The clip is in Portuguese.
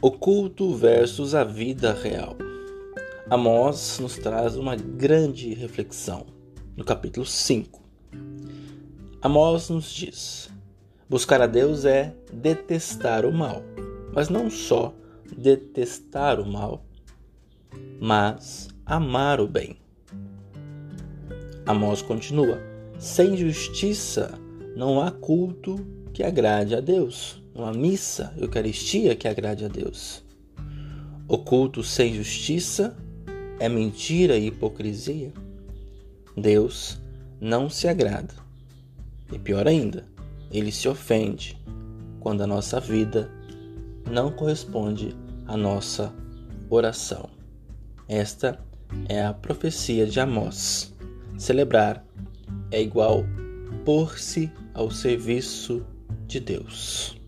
Oculto versus a vida real. Amós nos traz uma grande reflexão no capítulo 5. Amós nos diz: buscar a Deus é detestar o mal, mas não só detestar o mal, mas amar o bem. Amós continua: sem justiça não há culto que agrade a Deus uma missa, Eucaristia que agrade a Deus. O culto sem justiça é mentira e hipocrisia. Deus não se agrada. E pior ainda, ele se ofende quando a nossa vida não corresponde à nossa oração. Esta é a profecia de Amós. Celebrar é igual pôr-se ao serviço de Deus.